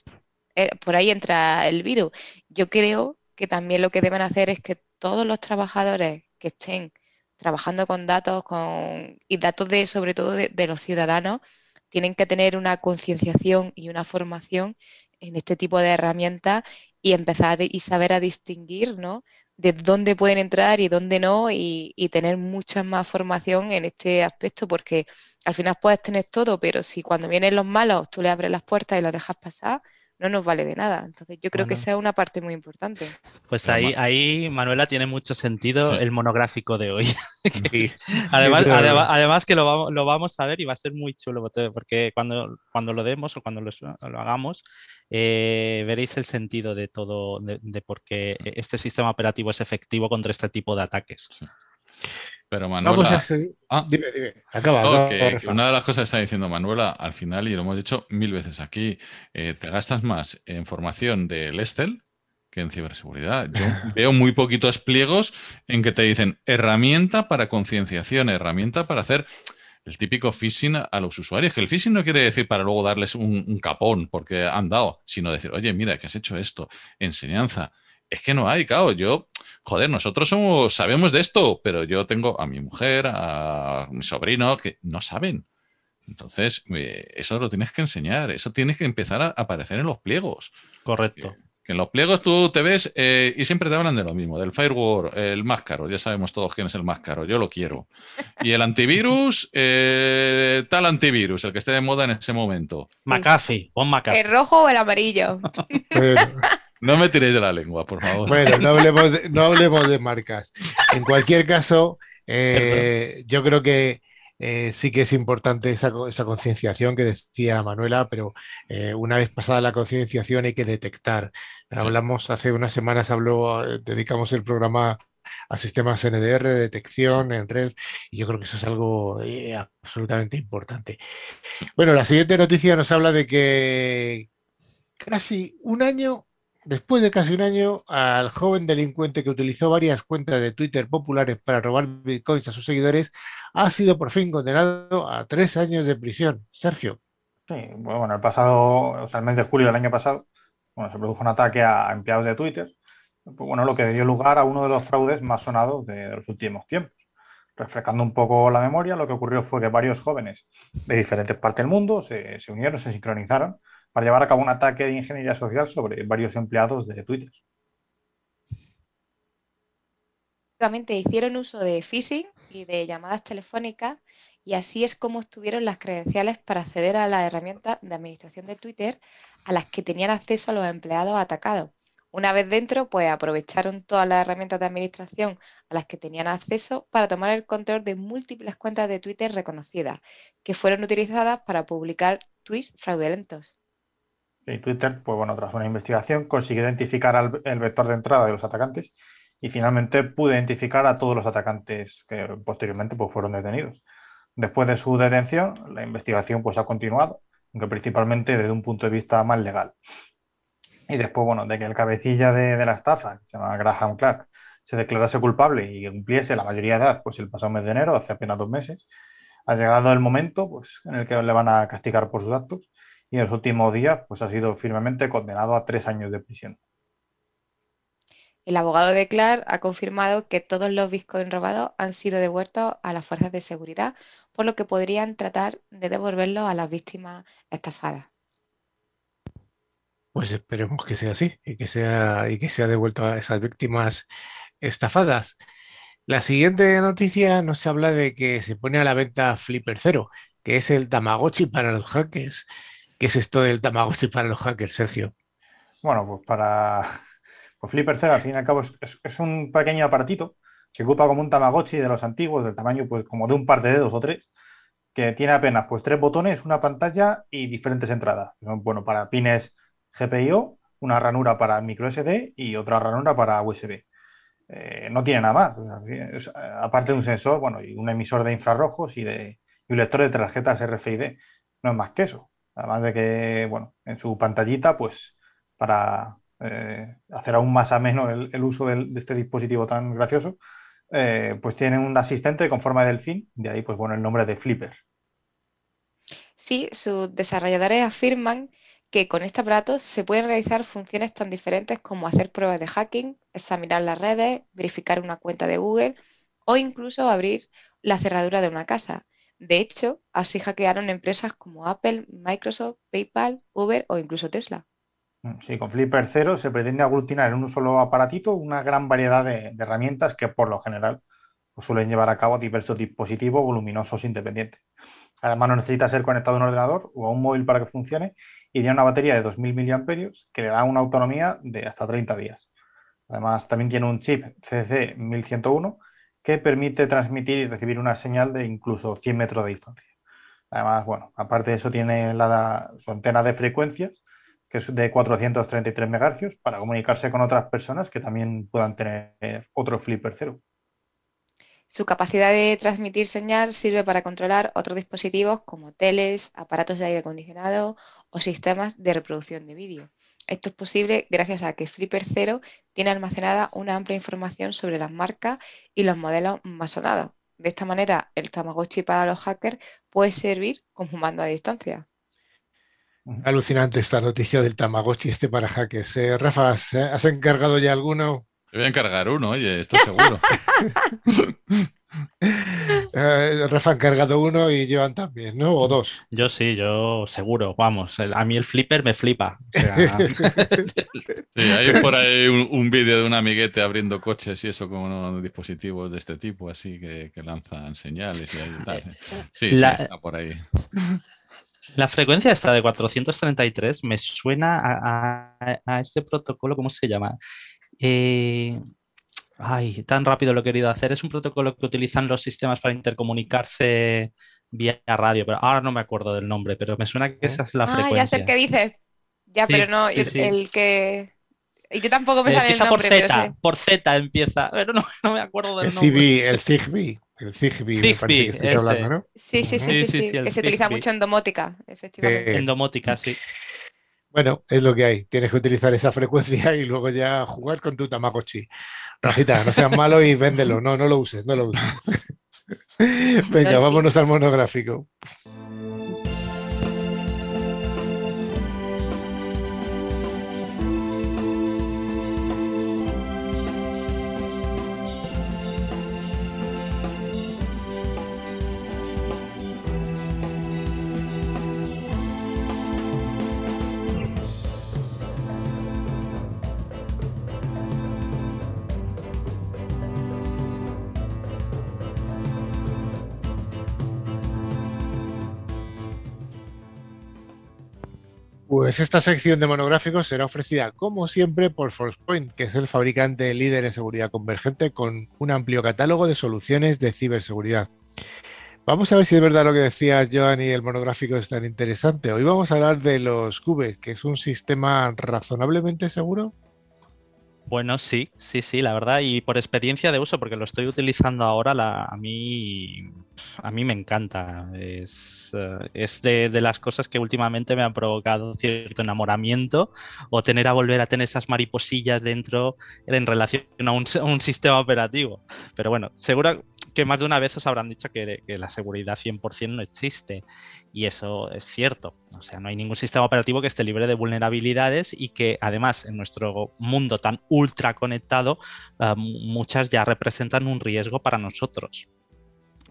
S4: eh, por ahí entra el virus. Yo creo que también lo que deben hacer es que todos los trabajadores que estén trabajando con datos con, y datos de, sobre todo de, de los ciudadanos, tienen que tener una concienciación y una formación en este tipo de herramientas y empezar y saber a distinguir, ¿no? de dónde pueden entrar y dónde no y, tener mucha más formación en este aspecto porque al final puedes tener todo, pero si cuando vienen los malos tú le abres las puertas y los dejas pasar, no nos vale de nada. Entonces yo creo que esa es una parte muy importante.
S2: Pues ahí, ahí Manuela tiene mucho sentido el monográfico de hoy. además, además, que lo vamos, lo vamos a ver y va a ser muy chulo porque cuando, cuando lo demos o cuando lo, hagamos eh, veréis el sentido de todo, de, por qué este sistema operativo es efectivo contra este tipo de ataques.
S3: Pero Manuela. Ah. dime, dime. Acaba. una de las cosas que está diciendo Manuela al final, y lo hemos dicho mil veces aquí, eh, te gastas más en formación del Estel que en ciberseguridad. Yo veo muy poquitos pliegos en que te dicen herramienta para concienciación, herramienta para hacer el típico phishing a los usuarios. Que el phishing no quiere decir para luego darles un, un capón porque han dado, sino decir, oye, mira, que has hecho esto, enseñanza es que no hay, claro, yo, joder, nosotros somos, sabemos de esto, pero yo tengo a mi mujer, a mi sobrino, que no saben. Entonces, eh, eso lo tienes que enseñar, eso tienes que empezar a aparecer en los pliegos.
S2: Correcto.
S3: Que, en los pliegos tú te ves eh, y siempre te hablan de lo mismo, del firewall, el más caro, ya sabemos todos quién es el más caro, yo lo quiero. Y el antivirus, eh, tal antivirus, el que esté de moda en ese momento.
S2: McAfee, pon McAfee.
S4: ¿El rojo o el amarillo?
S3: No me tiréis de la lengua, por favor.
S1: Bueno, no hablemos de, no hablemos de marcas. En cualquier caso, eh, yo creo que eh, sí que es importante esa, concienciación que decía Manuela, pero eh, una vez pasada la concienciación hay que detectar. Hablamos hace unas semanas, habló, dedicamos el programa a sistemas NDR de detección en red y yo creo que eso es algo absolutamente importante. Bueno, la siguiente noticia nos habla de que casi un año Después de casi un año, al joven delincuente que utilizó varias cuentas de Twitter populares para robar bitcoins a sus seguidores ha sido por fin condenado a tres años de prisión. Sergio.
S5: Sí, bueno, el pasado, o sea, el mes de julio del año pasado, bueno, se produjo un ataque a empleados de Twitter, bueno, lo que dio lugar a uno de los fraudes más sonados de los últimos tiempos. Refrescando un poco la memoria, lo que ocurrió fue que varios jóvenes de diferentes partes del mundo se, se unieron, se sincronizaron para llevar a cabo un ataque de ingeniería social sobre varios empleados de Twitter.
S4: Hicieron uso de phishing y de llamadas telefónicas y así es como obtuvieron las credenciales para acceder a las herramientas de administración de Twitter a las que tenían acceso los empleados atacados. Una vez dentro, pues aprovecharon todas las herramientas de administración a las que tenían acceso para tomar el control de múltiples cuentas de Twitter reconocidas, que fueron utilizadas para publicar tweets fraudulentos.
S5: Y Twitter, pues bueno, tras una investigación consiguió identificar el vector de entrada de los atacantes y finalmente pudo identificar a todos los atacantes que posteriormente pues, fueron detenidos. Después de su detención, la investigación pues, ha continuado, aunque principalmente desde un punto de vista más legal. Y después, bueno, de que el cabecilla de, la estafa, que se llama Graham Clark, se declarase culpable y cumpliese la mayoría de edad pues, el pasado mes de enero, hace apenas dos meses, ha llegado el momento pues, en el que le van a castigar por sus actos y en los últimos días pues, ha sido firmemente condenado a tres años de prisión.
S4: El abogado de Clark ha confirmado que todos los bitcoins robados han sido devueltos a las fuerzas de seguridad, por lo que podrían tratar de devolverlos a las víctimas estafadas.
S1: Pues esperemos que sea así y que sea, y que sea devuelto a esas víctimas estafadas. La siguiente noticia nos habla de que se pone a la venta Flipper Zero, que es el Tamagotchi para los hackers. ¿Qué es esto del Tamagotchi para los hackers, Sergio?
S5: Bueno, pues para pues Flipper Zero, al fin y al cabo, es, un pequeño aparatito que ocupa como un Tamagotchi de los antiguos, del tamaño pues como de un par de dedos o tres, que tiene apenas pues tres botones, una pantalla y diferentes entradas. Bueno, para pines GPIO, una ranura para micro SD y otra ranura para USB. Eh, no tiene nada más. aparte de un sensor, bueno, y un emisor de infrarrojos y, de, un lector de tarjetas RFID. No es más que eso. Además de que, bueno, en su pantallita, pues para eh, hacer aún más ameno el, el uso de este dispositivo tan gracioso, eh, pues tiene un asistente con forma de delfín, de ahí pues bueno el nombre de Flipper.
S4: Sí, sus desarrolladores afirman que con este aparato se pueden realizar funciones tan diferentes como hacer pruebas de hacking, examinar las redes, verificar una cuenta de Google o incluso abrir la cerradura de una casa. De hecho, así hackearon empresas como Apple, Microsoft, PayPal, Uber o incluso Tesla.
S5: Mm, sí, con Flipper Zero se pretende aglutinar en un solo aparatito una gran variedad de, herramientas que por lo general pues, suelen llevar a cabo diversos dispositivos voluminosos independientes. Además no necesita ser conectado a un ordenador o a un móvil para que funcione y tiene una batería de 2.000 mAh que le da una autonomía de hasta 30 días. Además también tiene un chip CC 1101 que permite transmitir y recibir una señal de incluso 100 metros de distancia. Además, bueno, aparte de eso tiene la, su antena de frecuencias que es de 433 MHz, para comunicarse con otras personas que también puedan tener otro flipper cero.
S4: Su capacidad de transmitir señal sirve para controlar otros dispositivos como teles, aparatos de aire acondicionado o sistemas de reproducción de vídeo. Esto es posible gracias a que Flipper Zero tiene almacenada una amplia información sobre las marcas y los modelos más sonados. De esta manera, el Tamagotchi para los hackers puede servir como mando a distancia.
S1: Alucinante esta noticia del Tamagotchi este para hackers. Eh, Rafa, ¿has encargado ya alguno?
S3: Yo voy a encargar uno, oye, estoy seguro.
S1: eh, Rafa ha encargado uno y Joan también, ¿no? O dos.
S2: Yo sí, yo seguro, vamos. a mí el flipper me flipa.
S3: sí, hay por ahí un, vídeo de un amiguete abriendo coches y eso con unos dispositivos de este tipo, así que, lanzan señales y tal. Sí, sí, está por ahí.
S2: La frecuencia está de 433 me suena a, este protocolo, ¿cómo se llama? Eh, ay, tan rápido lo he querido hacer. Es un protocolo que utilizan los sistemas para intercomunicarse vía radio, pero ahora no me acuerdo del nombre, pero me suena que esa es la frecuencia.
S4: Ah, ya sé el que dices. Ya, pero no, el, que... Y yo tampoco me sale el nombre,
S2: por Z, por Z empieza, pero no, me acuerdo del
S1: nombre. el Zigbee. El Zigbee, me parece que hablando, ¿no?
S4: Sí, sí, sí, sí, que se utiliza mucho en domótica, efectivamente.
S2: en domótica, sí.
S1: Bueno, es lo que hay. Tienes que utilizar esa frecuencia y luego ya jugar con tu Tamagotchi. Rajita, no seas malo y véndelo. No, no lo uses, no lo uses. Venga, vámonos al monográfico. Pues esta sección de monográficos será ofrecida, como siempre, por ForcePoint, que es el fabricante líder en seguridad convergente con un amplio catálogo de soluciones de ciberseguridad. Vamos a ver si es verdad lo que decía Joan y el monográfico es tan interesante. Hoy vamos a hablar de los cubes, que es un sistema razonablemente seguro.
S2: Bueno, sí, sí, sí, la verdad, y por experiencia de uso, porque lo estoy utilizando ahora, a, mí, a mí me encanta. Es, eh, de, las cosas que últimamente me han provocado cierto enamoramiento o tener a volver a tener esas mariposillas dentro en relación a un, a un sistema operativo. Pero bueno, seguro, que más de una vez os habrán dicho que, la seguridad 100% no existe. Y eso es cierto. O sea, no hay ningún sistema operativo que esté libre de vulnerabilidades y que además en nuestro mundo tan ultra conectado, ah, muchas ya representan un riesgo para nosotros.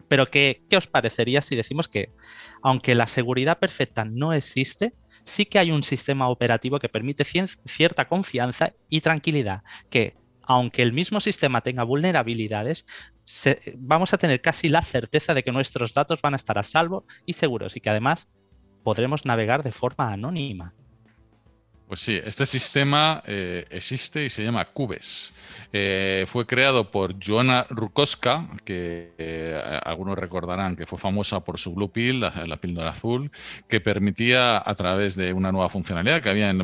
S2: Pero ¿qué, ¿qué os parecería si decimos que, aunque la seguridad perfecta no existe, sí que hay un sistema operativo que permite cierta confianza y tranquilidad, que aunque el mismo sistema tenga vulnerabilidades, vamos a tener casi la certeza de que nuestros datos van a estar a salvo y seguros y que además podremos navegar de forma anónima.
S3: Pues sí, este sistema eh, existe y se llama Cubes. Eh, fue creado por Joanna Rukoska, que eh, algunos recordarán que fue famosa por su Blue Pill, la, píldora azul, que permitía a través de una nueva funcionalidad que había,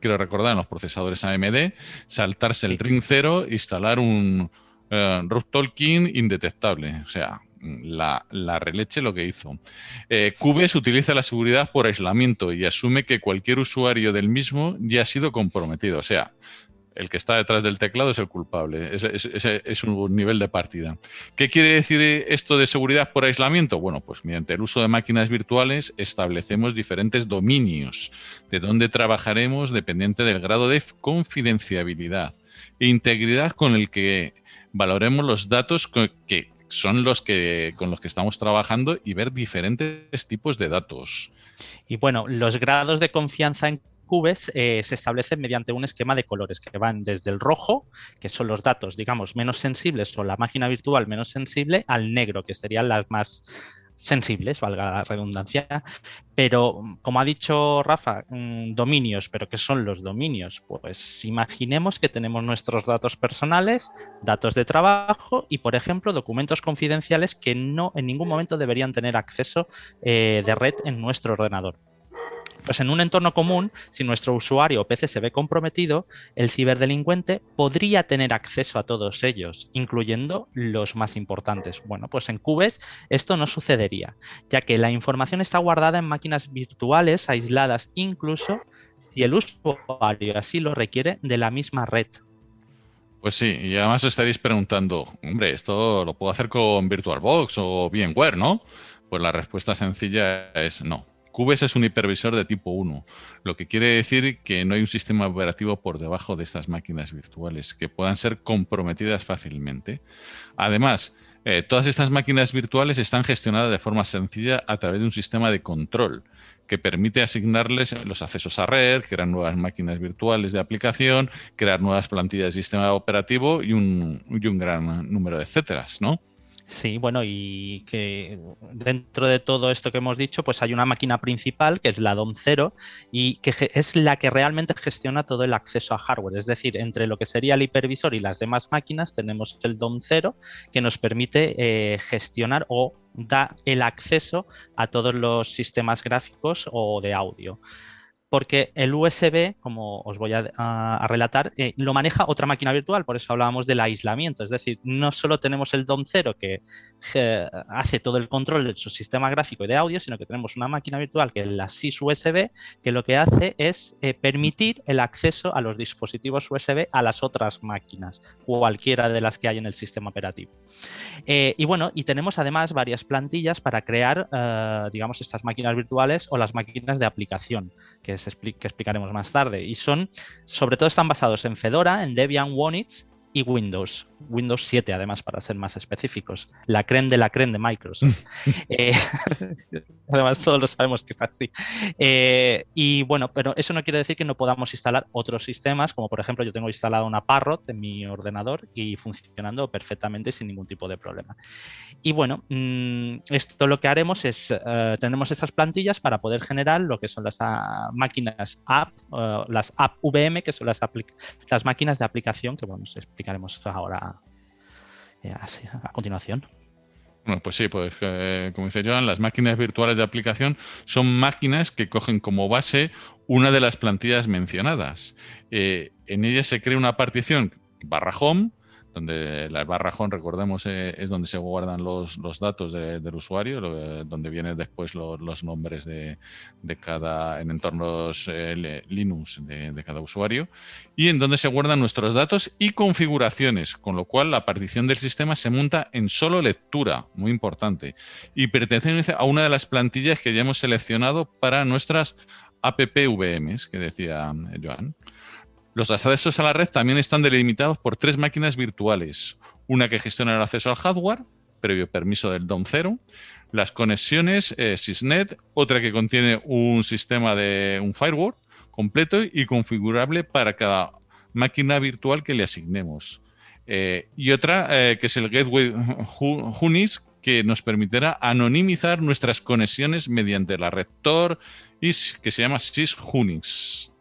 S3: quiero recordar, en los procesadores AMD, saltarse el ring cero, instalar un, eh, Root Tolkien indetectable. O sea, la, releche lo que hizo. Eh, utiliza la seguridad por aislamiento y asume que cualquier usuario del mismo ya ha sido comprometido. O sea, el que está detrás del teclado es el culpable. Es, un nivel de partida. ¿Qué quiere decir esto de seguridad por aislamiento? Bueno, pues mediante el uso de máquinas virtuales establecemos diferentes dominios de donde trabajaremos dependiente del grado de confidenciabilidad e integridad con el que valoremos los datos que son los que con los que estamos trabajando y ver diferentes tipos de datos.
S2: Y bueno, los grados de confianza en Cubes eh, se establecen mediante un esquema de colores que van desde el rojo, que son los datos, digamos, menos sensibles o la máquina virtual menos sensible, al negro, que serían las más sensibles, valga la redundancia, pero como ha dicho Rafa, mm, dominios, pero ¿qué son los dominios? Pues imaginemos que tenemos nuestros datos personales, datos de trabajo y, por ejemplo, documentos confidenciales que no en ningún momento deberían tener acceso eh, de red en nuestro ordenador. Pues en un entorno común, si nuestro usuario o PC se ve comprometido, el ciberdelincuente podría tener acceso a todos ellos, incluyendo los más importantes. Bueno, pues en Cubes esto no sucedería, ya que la información está guardada en máquinas virtuales aisladas, incluso si el usuario así lo requiere de la misma red.
S3: Pues sí, y además estaréis preguntando, hombre, esto lo puedo hacer con VirtualBox o VMware, ¿no? Pues la respuesta sencilla es no. Cubes es un hipervisor de tipo 1, lo que quiere decir que no hay un sistema operativo por debajo de estas máquinas virtuales que puedan ser comprometidas fácilmente. Además, eh, todas estas máquinas virtuales están gestionadas de forma sencilla a través de un sistema de control que permite asignarles los accesos a red, crear nuevas máquinas virtuales de aplicación, crear nuevas plantillas de sistema operativo y un, y un gran número de etcéteras, ¿no?
S2: Sí, bueno, y que dentro de todo esto que hemos dicho, pues hay una máquina principal que es la DOM 0 y que es la que realmente gestiona todo el acceso a hardware. Es decir, entre lo que sería el hipervisor y las demás máquinas tenemos el DOM 0 que nos permite eh, gestionar o da el acceso a todos los sistemas gráficos o de audio porque el USB, como os voy a, relatar, eh, lo maneja otra máquina virtual, por eso hablábamos del aislamiento. Es decir, no solo tenemos el DOM 0 que eh, hace todo el control de su sistema gráfico y de audio, sino que tenemos una máquina virtual que es la SIS USB, que lo que hace es eh, permitir el acceso a los dispositivos USB a las otras máquinas, cualquiera de las que hay en el sistema operativo. y bueno, y tenemos además varias plantillas para crear, digamos, estas máquinas virtuales o las máquinas de aplicación, que es que explicaremos más tarde. Y son, sobre todo están basados en Fedora, en Debian, Wonix y Windows. Windows 7, además, para ser más específicos. La creme de la creme de Microsoft. Eh, además, todos lo sabemos que es así. Eh, y bueno, pero eso no quiere decir que no podamos instalar otros sistemas, como por ejemplo, yo tengo instalado una Parrot en mi ordenador y funcionando perfectamente sin ningún tipo de problema. Y bueno, mm, esto lo que haremos es, uh, tenemos estas plantillas para poder generar lo que son las ah, máquinas app, las app VM, que son las, las máquinas de aplicación, que bueno, explicaremos ahora a continuación.
S3: Bueno, pues sí, pues eh, como dice Joan, las máquinas virtuales de aplicación son máquinas que cogen como base una de las plantillas mencionadas. Eh, en ellas se crea una partición barra home, donde la barra home, recordemos, eh, es donde se guardan los, datos del usuario, donde vienen después los nombres de, cada, en entornos eh, Linux de, cada usuario, y en donde se guardan nuestros datos y configuraciones, con lo cual la partición del sistema se monta en solo lectura, muy importante, y pertenece a una de las plantillas que ya hemos seleccionado para nuestras AppVMs, que decía Joan. Los accesos a la red también están delimitados por tres máquinas virtuales. Una que gestiona el acceso al hardware, previo permiso del DOM 0. Las conexiones eh, SysNet, otra que contiene un sistema de un firewall completo y configurable para cada máquina virtual que le asignemos. Eh, y otra eh, que es el Gateway Hunis, que nos permitirá anonimizar nuestras conexiones mediante la red Tor que se llama SysHunix.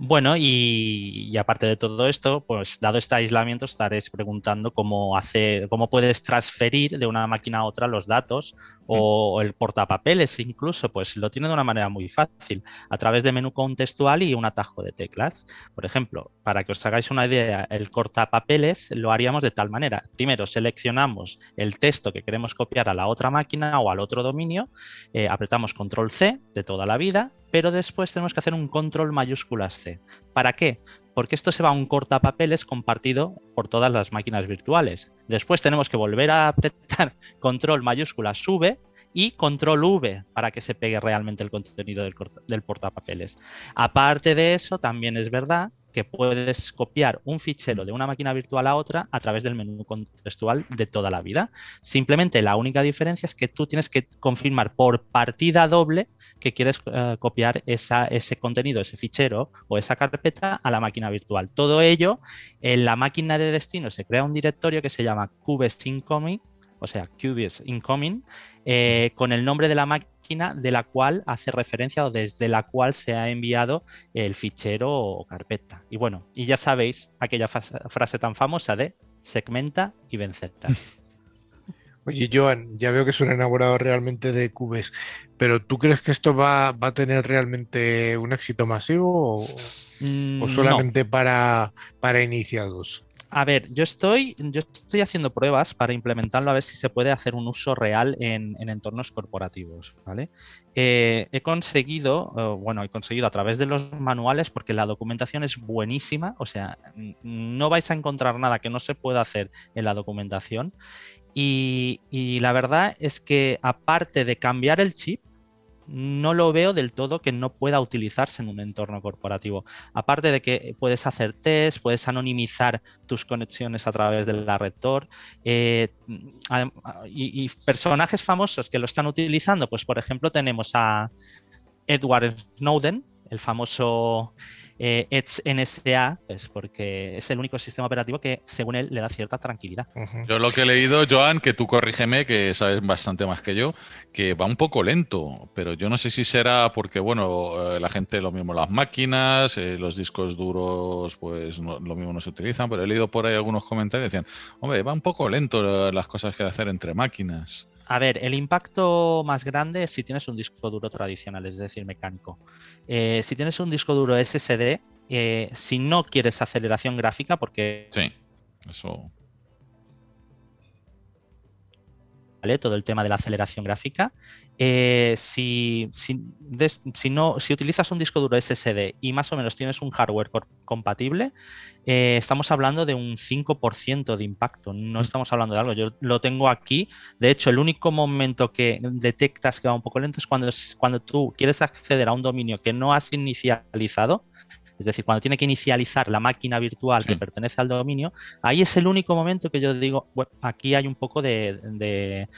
S2: Bueno, y, aparte de todo esto, pues dado este aislamiento, estaréis preguntando cómo hacer, cómo puedes transferir de una máquina a otra los datos o el portapapeles incluso, pues lo tiene de una manera muy fácil, a través de menú contextual y un atajo de teclas. Por ejemplo, para que os hagáis una idea, el cortapapeles lo haríamos de tal manera. Primero seleccionamos el texto que queremos copiar a la otra máquina o al otro dominio, eh, apretamos control C de toda la vida, pero después tenemos que hacer un control mayúsculas C. ¿Para qué? Porque esto se va a un cortapapeles compartido por todas las máquinas virtuales. Después tenemos que volver a apretar control mayúsculas V y control V para que se pegue realmente el contenido del, del portapapeles. Aparte de eso, también es verdad que puedes copiar un fichero de una máquina virtual a otra a través del menú contextual de toda la vida. Simplemente la única diferencia es que tú tienes que confirmar por partida doble que quieres eh, copiar ese contenido, ese fichero o esa carpeta a la máquina virtual. Todo ello en la máquina de destino se crea un directorio que se llama Cubes Incoming, o sea, Cubes Incoming, eh, con el nombre de la máquina de la cual hace referencia o desde la cual se ha enviado el fichero o carpeta. Y bueno, y ya sabéis aquella frase tan famosa de segmenta y vencerás.
S1: Oye, Joan, ya veo que es un enamorado realmente de Cubes, pero ¿tú crees que esto va, a tener realmente un éxito masivo o, mm, solamente para, para iniciados?
S2: A ver, yo estoy, yo estoy haciendo pruebas para implementarlo a ver si se puede hacer un uso real en, entornos corporativos, ¿vale? Eh, he conseguido, bueno, he conseguido a través de los manuales, porque la documentación es buenísima, o sea, no vais a encontrar nada que no se pueda hacer en la documentación. y la verdad es que aparte de cambiar el chip, no lo veo del todo que no pueda utilizarse en un entorno corporativo. Aparte de que puedes hacer test, puedes anonimizar tus conexiones a través de la red Tor eh, y, y, personajes famosos que lo están utilizando, pues por ejemplo tenemos a Edward Snowden, el famoso eh, Edge NSA, pues porque es el único sistema operativo que, según él, le da cierta tranquilidad.
S3: Yo lo que he leído, Joan, que tú corrígeme, que sabes bastante más que yo, que va un poco lento, pero yo no sé si será porque, bueno, eh, la gente lo mismo las máquinas, eh, los discos duros, pues lo mismo no se utilizan, pero he leído por ahí algunos comentarios que decían, hombre, va un poco lento las cosas que hacer entre máquinas.
S2: A ver, el impacto más grande es si tienes un disco duro tradicional, es decir, mecánico. Eh, si tienes un disco duro SSD, eh, si no quieres aceleración gráfica, porque...
S3: Sí, eso...
S2: ¿Vale? Todo el tema de la aceleración gráfica. Eh, si, no, si utilizas un disco duro SSD y más o menos tienes un hardware compatible, eh, estamos hablando de un 5% de impacto. No mm. estamos hablando de algo. Yo lo tengo aquí. De hecho, el único momento que detectas que va un poco lento es cuando, cuando tú quieres acceder a un dominio que no has inicializado es decir, cuando tiene que inicializar la máquina virtual que pertenece al dominio, ahí es el único momento que yo digo, bueno, aquí hay un poco de,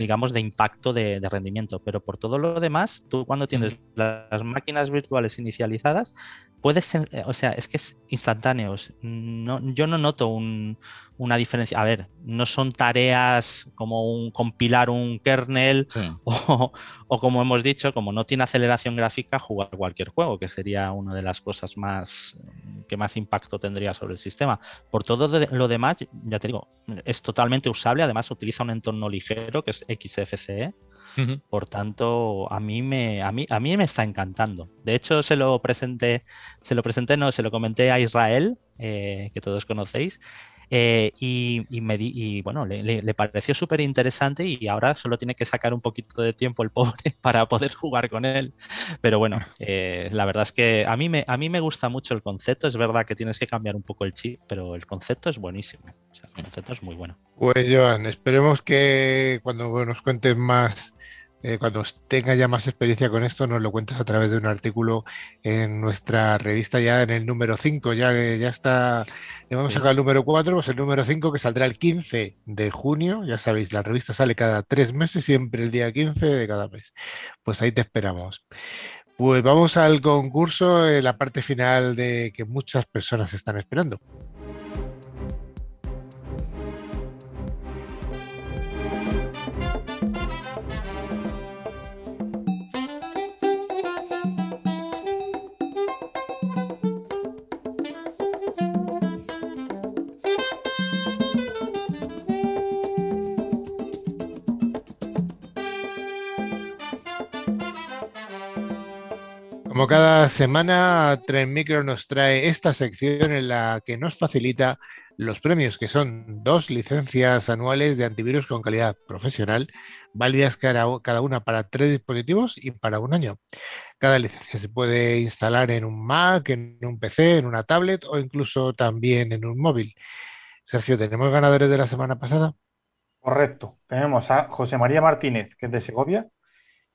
S2: digamos, de impacto de, rendimiento. Pero por todo lo demás, tú cuando tienes las máquinas virtuales inicializadas, puedes, o sea, es que es instantáneo. No, yo no noto una diferencia. A ver, no son tareas como un, compilar un kernel o, como hemos dicho, como no tiene aceleración gráfica, jugar cualquier juego, que sería una de las cosas más que más impacto tendría sobre el sistema. Por todo lo demás, ya te digo, es totalmente usable. Además, utiliza un entorno ligero que es XFCE. Por tanto, a mí me a mí, a mí me está encantando. De hecho, se lo presenté, se lo presenté, no, se lo comenté a Israel, eh, que todos conocéis, eh, y, me y bueno, le, pareció súper interesante y ahora solo tiene que sacar un poquito de tiempo el pobre para poder jugar con él. Pero bueno, eh, la verdad es que a mí, me, a mí me gusta mucho el concepto. Es verdad que tienes que cambiar un poco el chip, pero el concepto es buenísimo. el concepto es muy bueno.
S1: Pues Joan, esperemos que cuando nos cuentes más eh, cuando tengas ya más experiencia con esto, nos lo cuentas a través de un artículo en nuestra revista ya en el número 5. Ya, ya está, ya vamos a sacar el número 4, pues el número 5 que saldrá el 15 de junio. Ya sabéis, la revista sale cada tres meses, siempre el día 15 de cada mes. Pues ahí te esperamos. Pues vamos al concurso, en la parte final de que muchas personas están esperando. Como cada semana, Tren Micro nos trae esta sección en la que nos facilita los premios, que son dos licencias anuales de antivirus con calidad profesional, válidas cada una para tres dispositivos y para un año. Cada licencia se puede instalar en un Mac, en un PC, en una tablet o incluso también en un móvil. Sergio, ¿tenemos ganadores de la semana pasada?
S5: Correcto. Tenemos a José María Martínez, que es de Segovia,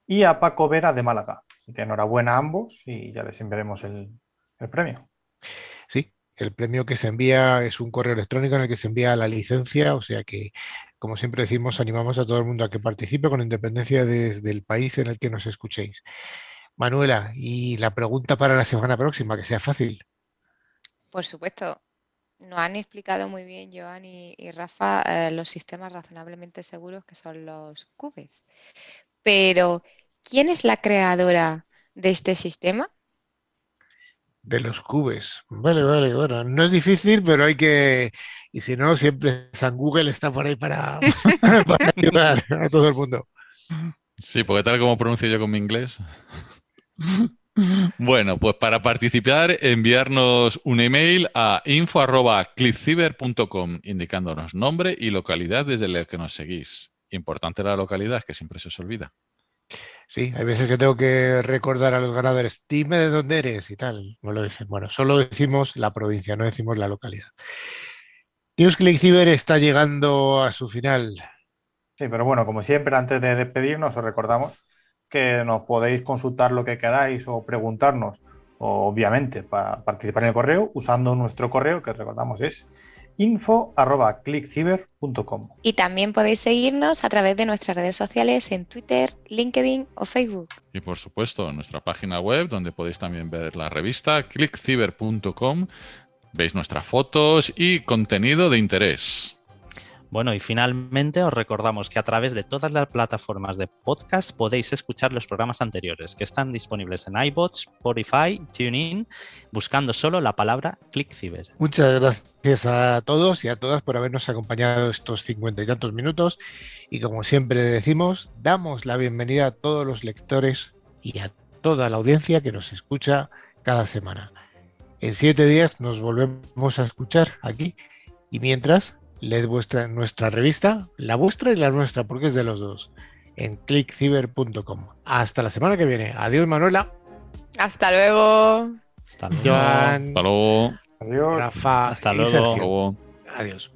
S5: y a Paco Vera de Málaga. Así que enhorabuena a ambos y ya les enviaremos el, premio.
S1: Sí, el premio que se envía es un correo electrónico en el que se envía la licencia, o sea que, como siempre decimos, animamos a todo el mundo a que participe con independencia desde el país en el que nos escuchéis. Manuela, y la pregunta para la semana próxima, que sea fácil.
S4: Por supuesto, nos han explicado muy bien Joan y, Rafa eh, los sistemas razonablemente seguros que son los cubes. Pero, ¿quién es la creadora de este sistema?
S1: De los cubes. Vale, vale, bueno, no es difícil, pero hay que, y si no, siempre San Google está por ahí para, ayudar a todo el mundo.
S3: Sí, porque tal como pronuncio yo con mi inglés. Bueno, pues para participar, enviarnos un email a info.clickciber.com indicándonos nombre y localidad desde la que nos seguís. Importante la localidad, que siempre se os olvida.
S1: Sí, hay veces que tengo que recordar a los ganadores, dime de dónde eres y tal. No lo dicen. Bueno, solo decimos la provincia, no decimos la localidad. NewsClick Cyber está llegando a su final.
S5: Sí, pero bueno, como siempre, antes de despedirnos, os recordamos que nos podéis consultar lo que queráis o preguntarnos, obviamente, para participar en el correo, usando nuestro correo, que recordamos es info.clickciber.com.
S4: Y también podéis seguirnos a través de nuestras redes sociales en Twitter, LinkedIn o Facebook.
S3: Y por supuesto, en nuestra página web, donde podéis también ver la revista clickciber.com, veis nuestras fotos y contenido de interés.
S2: Bueno, y finalmente os recordamos que a través de todas las plataformas de podcast podéis escuchar los programas anteriores que están disponibles en iBots, Spotify, TuneIn, buscando solo la palabra ClickCiber.
S1: Muchas gracias a todos y a todas por habernos acompañado estos cincuenta y tantos minutos. Y como siempre decimos, damos la bienvenida a todos los lectores y a toda la audiencia que nos escucha cada semana. En siete días nos volvemos a escuchar aquí y mientras leed vuestra, nuestra revista, la vuestra y la nuestra, porque es de los dos, en clickciber.com. Hasta la semana que viene. Adiós, Manuela.
S4: Hasta luego.
S2: Hasta luego.
S3: Hasta luego.
S5: Adiós.
S1: Rafa.
S2: Hasta luego.
S1: Adiós.